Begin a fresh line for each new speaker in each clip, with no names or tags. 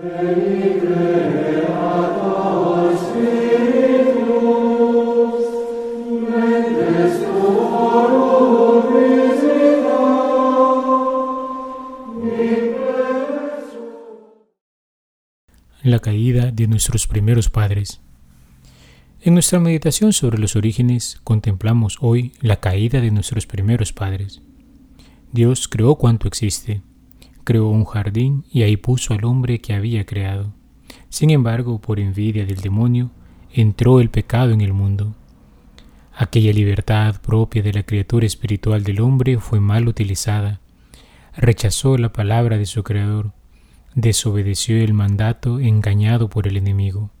La caída de nuestros primeros padres. En nuestra meditación sobre los orígenes contemplamos hoy la caída de nuestros primeros padres. Dios creó cuanto existe, creó un jardín y ahí puso al hombre que había creado. Sin embargo, por envidia del demonio, entró el pecado en el mundo. Aquella libertad propia de la criatura espiritual del hombre fue mal utilizada. Rechazó la palabra de su Creador, desobedeció el mandato engañado por el enemigo.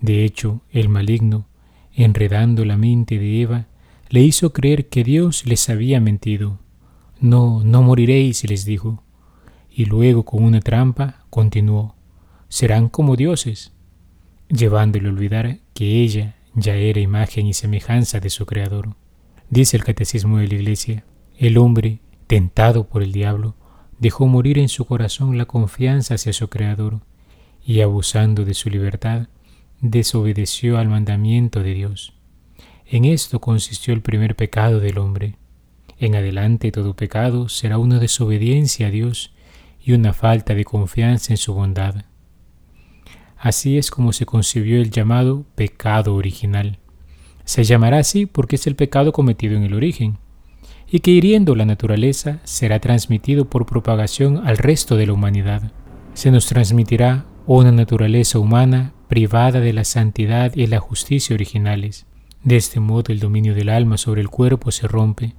De hecho, el maligno, enredando la mente de Eva, le hizo creer que Dios les había mentido. No, no moriréis, les dijo. Y luego con una trampa continuó, serán como dioses, llevándole a olvidar que ella ya era imagen y semejanza de su Creador. Dice el Catecismo de la Iglesia, el hombre, tentado por el diablo, dejó morir en su corazón la confianza hacia su Creador, y abusando de su libertad, desobedeció al mandamiento de Dios. En esto consistió el primer pecado del hombre. En adelante todo pecado será una desobediencia a Dios y una falta de confianza en su bondad. Así es como se concibió el llamado pecado original. Se llamará así porque es el pecado cometido en el origen, y que hiriendo la naturaleza será transmitido por propagación al resto de la humanidad. Se nos transmitirá una naturaleza humana privada de la santidad y la justicia originales. De este modo el dominio del alma sobre el cuerpo se rompe.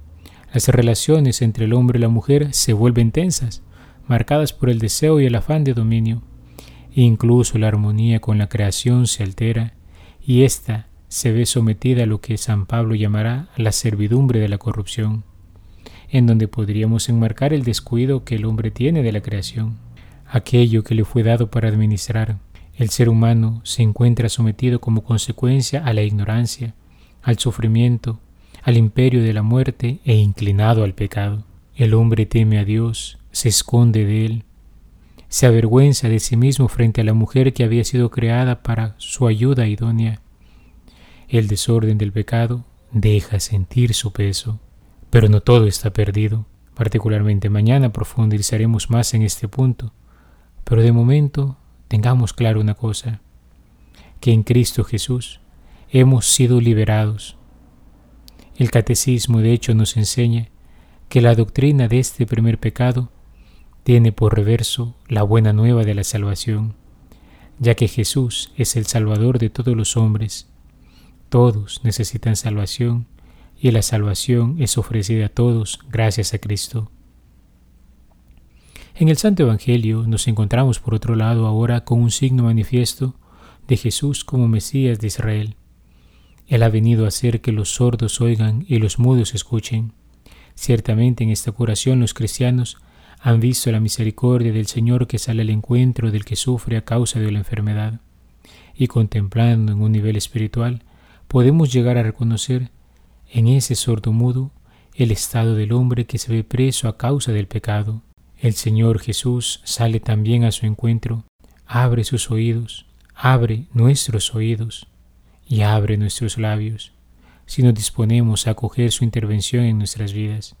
Las relaciones entre el hombre y la mujer se vuelven tensas, marcadas por el deseo y el afán de dominio. Incluso la armonía con la creación se altera y ésta se ve sometida a lo que San Pablo llamará la servidumbre de la corrupción, en donde podríamos enmarcar el descuido que el hombre tiene de la creación, aquello que le fue dado para administrar, el ser humano se encuentra sometido como consecuencia a la ignorancia, al sufrimiento, al imperio de la muerte e inclinado al pecado. El hombre teme a Dios, se esconde de él, se avergüenza de sí mismo frente a la mujer que había sido creada para su ayuda idónea. El desorden del pecado deja sentir su peso, pero no todo está perdido. Particularmente mañana profundizaremos más en este punto, pero de momento tengamos claro una cosa, que en Cristo Jesús hemos sido liberados. El catecismo de hecho nos enseña que la doctrina de este primer pecado tiene por reverso la buena nueva de la salvación, ya que Jesús es el Salvador de todos los hombres. Todos necesitan salvación y la salvación es ofrecida a todos gracias a Cristo. En el Santo Evangelio nos encontramos por otro lado ahora con un signo manifiesto de Jesús como Mesías de Israel. Él ha venido a hacer que los sordos oigan y los mudos escuchen. Ciertamente en esta curación los cristianos han visto la misericordia del Señor que sale al encuentro del que sufre a causa de la enfermedad. Y contemplando en un nivel espiritual, podemos llegar a reconocer en ese sordo mudo el estado del hombre que se ve preso a causa del pecado el Señor Jesús sale también a su encuentro, abre sus oídos, abre nuestros oídos y abre nuestros labios, si nos disponemos a acoger su intervención en nuestras vidas.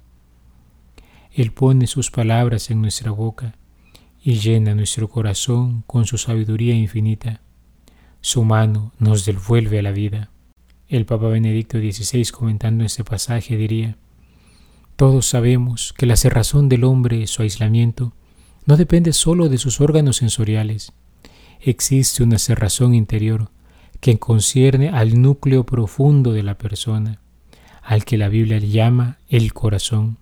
Él pone sus palabras en nuestra boca y llena nuestro corazón con su sabiduría infinita. Su mano nos devuelve a la vida. El Papa Benedicto XVI comentando este pasaje diría, todos sabemos que la cerrazón del hombre, su aislamiento, no depende solo de sus órganos sensoriales. Existe una cerrazón interior que concierne al núcleo profundo de la persona, al que la Biblia llama el corazón.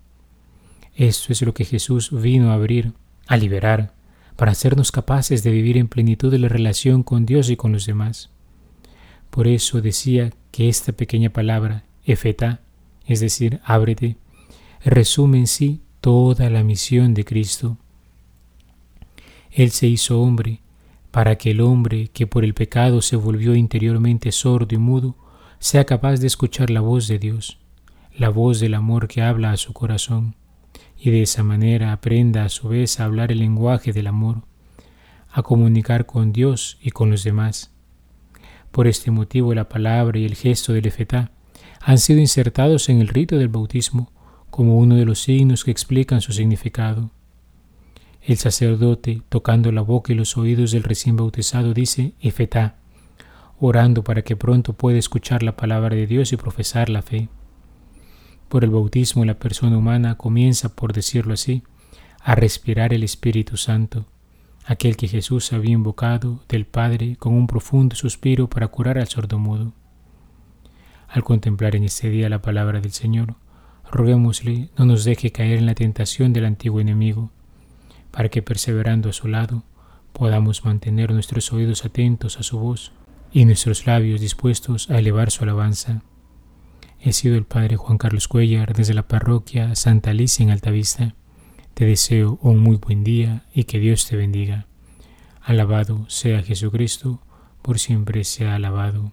Esto es lo que Jesús vino a abrir, a liberar, para hacernos capaces de vivir en plenitud de la relación con Dios y con los demás. Por eso decía que esta pequeña palabra, efeta, es decir, ábrete, resume en sí toda la misión de Cristo. Él se hizo hombre para que el hombre que por el pecado se volvió interiormente sordo y mudo sea capaz de escuchar la voz de Dios, la voz del amor que habla a su corazón, y de esa manera aprenda a su vez a hablar el lenguaje del amor, a comunicar con Dios y con los demás. Por este motivo la palabra y el gesto del efetá han sido insertados en el rito del bautismo como uno de los signos que explican su significado. El sacerdote, tocando la boca y los oídos del recién bautizado, dice Efetá, orando para que pronto pueda escuchar la palabra de Dios y profesar la fe. Por el bautismo la persona humana comienza, por decirlo así, a respirar el Espíritu Santo, aquel que Jesús había invocado del Padre con un profundo suspiro para curar al sordomudo. Al contemplar en este día la palabra del Señor, roguémosle no nos deje caer en la tentación del antiguo enemigo, para que perseverando a su lado podamos mantener nuestros oídos atentos a su voz y nuestros labios dispuestos a elevar su alabanza. He sido el Padre Juan Carlos Cuellar desde la parroquia Santa Alicia en Altavista. Te deseo un muy buen día y que Dios te bendiga. Alabado sea Jesucristo, por siempre sea alabado.